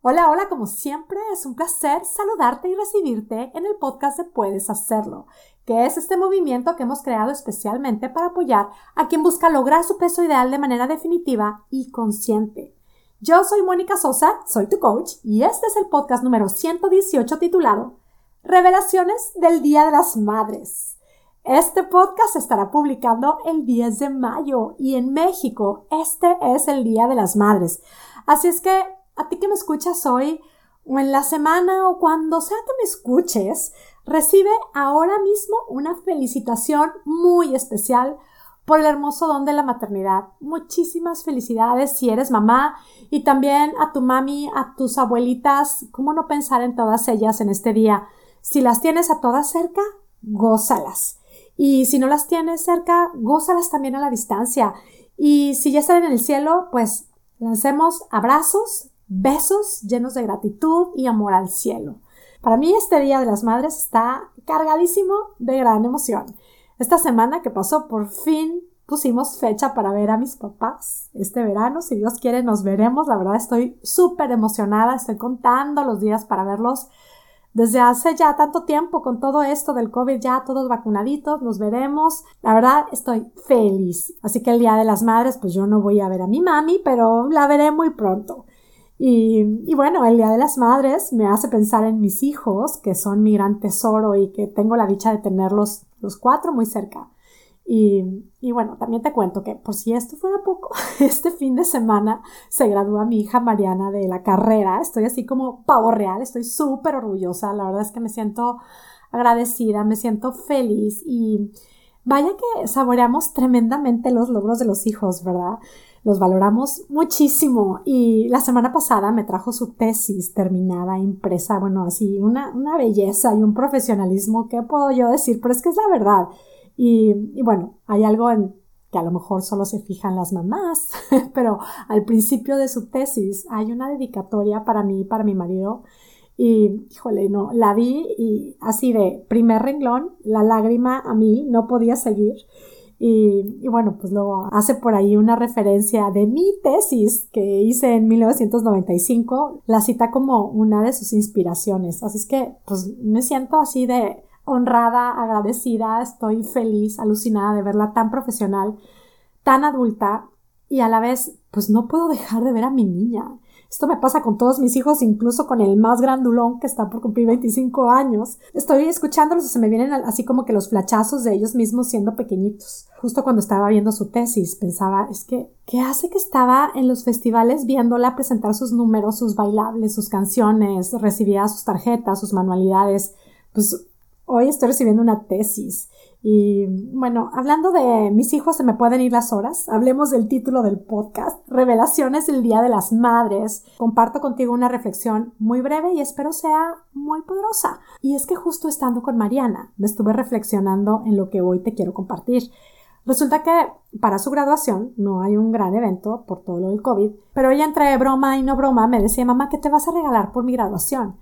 Hola, hola, como siempre, es un placer saludarte y recibirte en el podcast de Puedes Hacerlo, que es este movimiento que hemos creado especialmente para apoyar a quien busca lograr su peso ideal de manera definitiva y consciente. Yo soy Mónica Sosa, soy tu coach, y este es el podcast número 118 titulado Revelaciones del Día de las Madres. Este podcast estará publicando el 10 de mayo y en México este es el Día de las Madres. Así es que a ti que me escuchas hoy o en la semana o cuando sea que me escuches, recibe ahora mismo una felicitación muy especial por el hermoso don de la maternidad. Muchísimas felicidades si eres mamá y también a tu mami, a tus abuelitas. ¿Cómo no pensar en todas ellas en este día? Si las tienes a todas cerca, gózalas. Y si no las tienes cerca, gózalas también a la distancia. Y si ya están en el cielo, pues lancemos abrazos, besos llenos de gratitud y amor al cielo. Para mí este Día de las Madres está cargadísimo de gran emoción. Esta semana que pasó por fin pusimos fecha para ver a mis papás este verano. Si Dios quiere nos veremos. La verdad estoy súper emocionada. Estoy contando los días para verlos. Desde hace ya tanto tiempo con todo esto del COVID, ya todos vacunaditos, nos veremos. La verdad estoy feliz. Así que el Día de las Madres, pues yo no voy a ver a mi mami, pero la veré muy pronto. Y, bueno, el Día de las Madres me hace pensar en mis hijos, que son mi gran tesoro y que tengo la dicha de tenerlos los cuatro muy cerca. Y, y, bueno, también te cuento que por si esto fuera poco, este fin de semana se gradúa mi hija Mariana de la carrera. Estoy así como pavo real, estoy súper orgullosa. La verdad es que me siento agradecida, me siento feliz y vaya que saboreamos tremendamente los logros de los hijos, ¿verdad? Los valoramos muchísimo y la semana pasada me trajo su tesis terminada, impresa, bueno, así, una, una belleza y un profesionalismo, ¿qué puedo yo decir? Pero es que es la verdad. Y, y bueno, hay algo en que a lo mejor solo se fijan las mamás, pero al principio de su tesis hay una dedicatoria para mí y para mi marido. Y, híjole, no, la vi y así de primer renglón, la lágrima a mí no podía seguir. Y, bueno, pues luego hace por ahí una referencia de mi tesis que hice en 1995, la cita como una de sus inspiraciones. Así es que pues me siento así de honrada, agradecida, estoy feliz, alucinada de verla tan profesional, tan adulta y a la vez pues no puedo dejar de ver a mi niña. Esto me pasa con todos mis hijos, incluso con el más grandulón que está por cumplir 25 años. Estoy escuchándolos y se me vienen así como que los flachazos de ellos mismos siendo pequeñitos. Justo cuando estaba viendo su tesis, pensaba, es que, ¿qué hace que estaba en los festivales viéndola presentar sus números, sus bailables, sus canciones, recibía sus tarjetas, sus manualidades? Pues hoy estoy recibiendo una tesis y bueno, hablando de mis hijos, se me pueden ir las horas. Hablemos del título del podcast, Revelaciones del Día de las Madres. Comparto contigo una reflexión muy breve y espero sea muy poderosa. Y es que justo estando con Mariana, me estuve reflexionando en lo que hoy te quiero compartir. Resulta que para su graduación no hay un gran evento por todo lo del COVID, pero ella entre broma y no broma me decía, mamá, ¿qué te vas a regalar por mi graduación?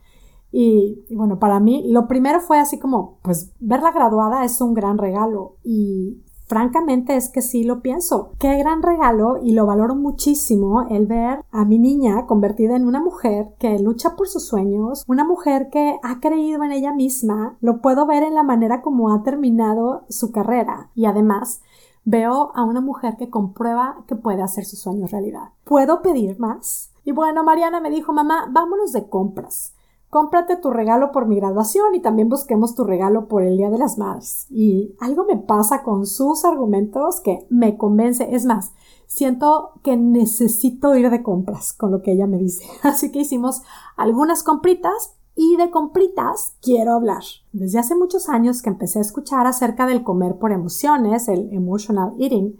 Y, bueno, para mí lo primero fue así como, pues verla graduada es un gran regalo y francamente es que sí lo pienso. Qué gran regalo y lo valoro muchísimo el ver a mi niña convertida en una mujer que lucha por sus sueños, una mujer que ha creído en ella misma. Lo puedo ver en la manera como ha terminado su carrera y además veo a una mujer que comprueba que puede hacer sus sueños realidad. ¿Puedo pedir más? Y bueno, Mariana me dijo, mamá, vámonos de compras cómprate tu regalo por mi graduación y también busquemos tu regalo por el Día de las Madres. Y algo me pasa con sus argumentos que me convence. Es más, siento que necesito ir de compras con lo que ella me dice. Así que hicimos algunas compritas y de compritas quiero hablar. Desde hace muchos años que empecé a escuchar acerca del comer por emociones, el emotional eating,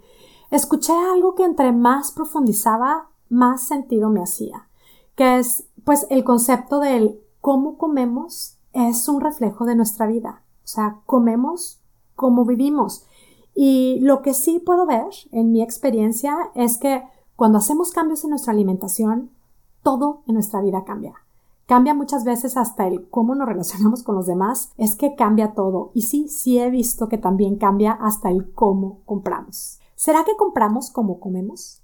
escuché algo que entre más profundizaba, más sentido me hacía, que es pues el concepto del cómo comemos es un reflejo de nuestra vida. O sea, comemos como vivimos. Y lo que sí puedo ver en mi experiencia es que cuando hacemos cambios en nuestra alimentación, todo en nuestra vida cambia. Cambia muchas veces hasta el cómo nos relacionamos con los demás, es que cambia todo. Y sí, sí he visto que también cambia hasta el cómo compramos. ¿Será que compramos como comemos?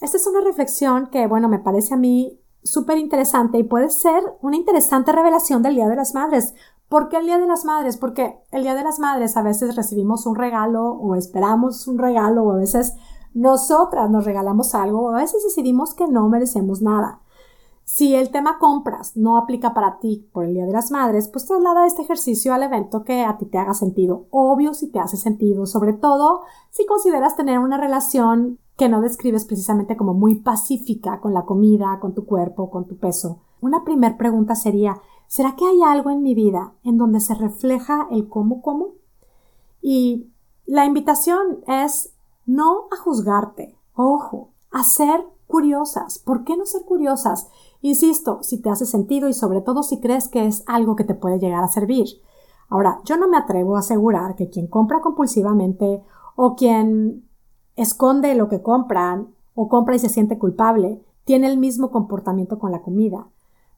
Esta es una reflexión que, bueno, me parece a mí súper interesante y puede ser una interesante revelación del Día de las Madres. ¿Por qué el Día de las Madres? Porque el Día de las Madres a veces recibimos un regalo o esperamos un regalo o a veces nosotras nos regalamos algo o a veces decidimos que no merecemos nada. Si el tema compras no aplica para ti por el Día de las Madres, pues traslada este ejercicio al evento que a ti te haga sentido. Obvio si te hace sentido, sobre todo si consideras tener una relación que no describes precisamente como muy pacífica con la comida, con tu cuerpo, con tu peso. Una primer pregunta sería, ¿será que hay algo en mi vida en donde se refleja el cómo como? Y la invitación es no a juzgarte, ojo, a ser curiosas. ¿Por qué no ser curiosas? Insisto, si te hace sentido y sobre todo si crees que es algo que te puede llegar a servir. Ahora, yo no me atrevo a asegurar que quien compra compulsivamente o quien esconde lo que compran o compra y se siente culpable tiene el mismo comportamiento con la comida.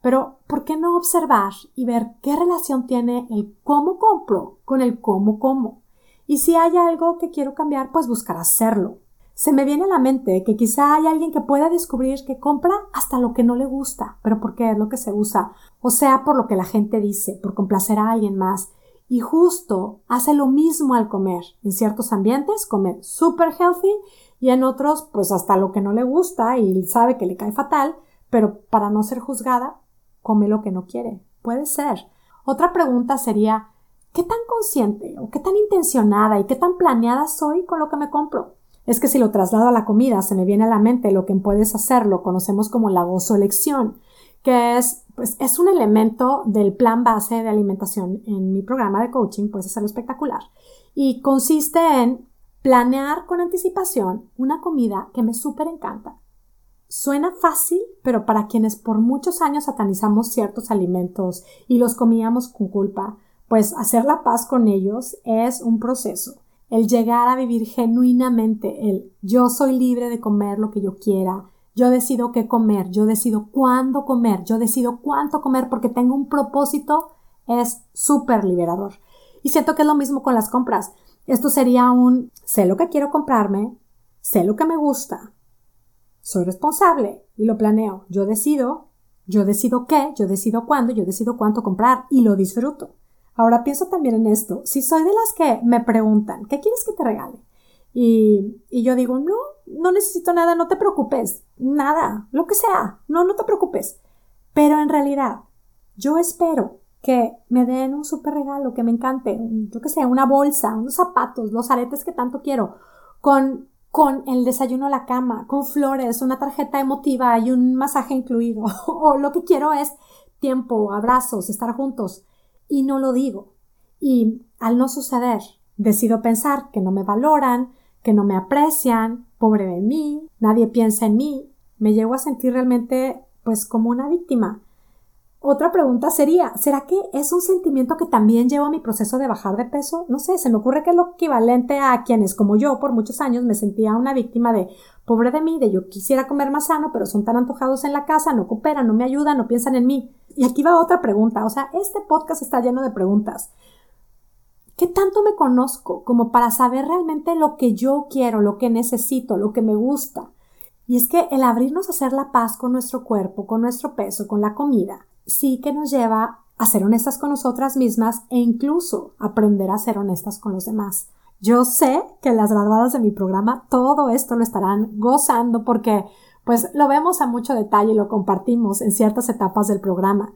Pero, ¿por qué no observar y ver qué relación tiene el cómo compro con el cómo como? Y si hay algo que quiero cambiar, pues buscar hacerlo. Se me viene a la mente que quizá hay alguien que pueda descubrir que compra hasta lo que no le gusta, pero porque es lo que se usa, o sea, por lo que la gente dice, por complacer a alguien más. Y justo hace lo mismo al comer. En ciertos ambientes come super healthy y en otros pues hasta lo que no le gusta y sabe que le cae fatal, pero para no ser juzgada, come lo que no quiere. Puede ser. Otra pregunta sería, ¿qué tan consciente o qué tan intencionada y qué tan planeada soy con lo que me compro? es que si lo traslado a la comida, se me viene a la mente lo que puedes hacer, lo conocemos como la gozo-elección, que es, pues, es un elemento del plan base de alimentación en mi programa de coaching, puedes hacerlo espectacular, y consiste en planear con anticipación una comida que me súper encanta. Suena fácil, pero para quienes por muchos años satanizamos ciertos alimentos y los comíamos con culpa, pues hacer la paz con ellos es un proceso el llegar a vivir genuinamente el yo soy libre de comer lo que yo quiera, yo decido qué comer, yo decido cuándo comer, yo decido cuánto comer porque tengo un propósito, es súper liberador. Y siento que es lo mismo con las compras. Esto sería un sé lo que quiero comprarme, sé lo que me gusta, soy responsable y lo planeo. Yo decido, yo decido qué, yo decido cuándo, yo decido cuánto comprar y lo disfruto. Ahora pienso también en esto. Si soy de las que me preguntan, ¿qué quieres que te regale? Y, yo digo, no, no necesito nada, no te preocupes, nada, lo que sea, no, no te preocupes. Pero en realidad, yo espero que me den un súper regalo que me encante, yo que sé, una bolsa, unos zapatos, los aretes que tanto quiero, con, con el desayuno a la cama, con flores, una tarjeta emotiva y un masaje incluido. o lo que quiero es tiempo, abrazos, estar juntos y no lo digo. Y al no suceder, decido pensar que no me valoran, que no me aprecian, pobre de mí, nadie piensa en mí, me llevo a sentir realmente pues como una víctima. Otra pregunta sería, ¿será que es un sentimiento que también llevo a mi proceso de bajar de peso? No sé, se me ocurre que es lo equivalente a quienes como yo por muchos años me sentía una víctima de pobre de mí, de yo quisiera comer más sano, pero son tan antojados en la casa, no cooperan, no me ayudan, no piensan en mí. Y aquí va otra pregunta, o sea, este podcast está lleno de preguntas. ¿Qué tanto me conozco como para saber realmente lo que yo quiero, lo que necesito, lo que me gusta? Y es que el abrirnos a hacer la paz con nuestro cuerpo, con nuestro peso, con la comida, sí que nos lleva a ser honestas con nosotras mismas e incluso aprender a ser honestas con los demás. Yo sé que las graduadas de mi programa todo esto lo estarán gozando porque pues lo vemos a mucho detalle y lo compartimos en ciertas etapas del programa.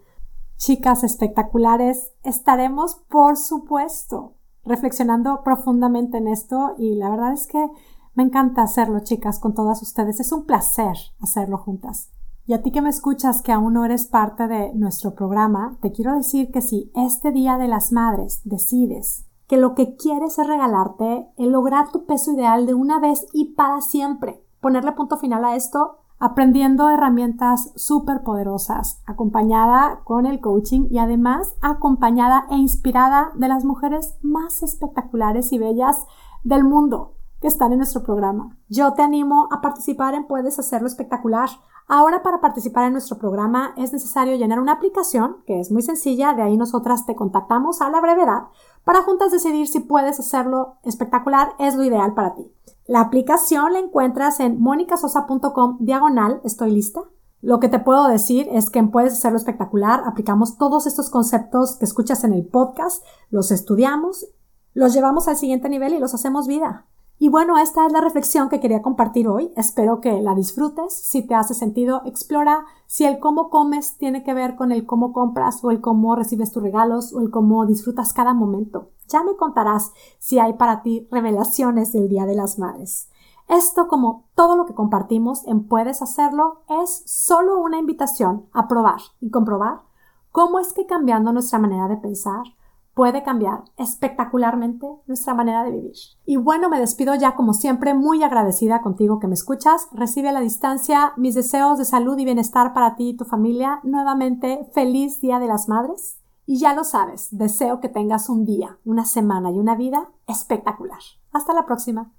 Chicas espectaculares, estaremos por supuesto reflexionando profundamente en esto y la verdad es que me encanta hacerlo, chicas, con todas ustedes. Es un placer hacerlo juntas. Y a ti que me escuchas que aún no eres parte de nuestro programa, te quiero decir que si este Día de las Madres decides que lo que quieres es regalarte el lograr tu peso ideal de una vez y para siempre, ponerle punto final a esto aprendiendo herramientas súper poderosas, acompañada con el coaching y además acompañada e inspirada de las mujeres más espectaculares y bellas del mundo que están en nuestro programa. Yo te animo a participar en Puedes Hacerlo Espectacular. Ahora para participar en nuestro programa es necesario llenar una aplicación que es muy sencilla, de ahí nosotras te contactamos a la brevedad para juntas decidir si puedes hacerlo. Espectacular, es lo ideal para ti. La aplicación la encuentras en monicasosa.com diagonal, estoy lista, Lo que te puedo decir es que Puedes Hacerlo Espectacular. Aplicamos todos estos conceptos que escuchas en el podcast, los estudiamos, los llevamos al siguiente nivel y los hacemos vida. Y bueno, esta es la reflexión que quería compartir hoy. Espero que la disfrutes. Si te hace sentido, explora si el cómo comes tiene que ver con el cómo compras o el cómo recibes tus regalos o el cómo disfrutas cada momento. Ya me contarás si hay para ti revelaciones del Día de las Madres. Esto, como todo lo que compartimos en Puedes Hacerlo, es solo una invitación a probar y comprobar cómo es que cambiando nuestra manera de pensar, puede cambiar espectacularmente nuestra manera de vivir. Y bueno, me despido ya como siempre, muy agradecida contigo que me escuchas. Recibe a la distancia mis deseos de salud y bienestar para ti y tu familia. Nuevamente, feliz Día de las Madres. Y ya lo sabes, deseo que tengas un día, una semana y una vida espectacular. Hasta la próxima.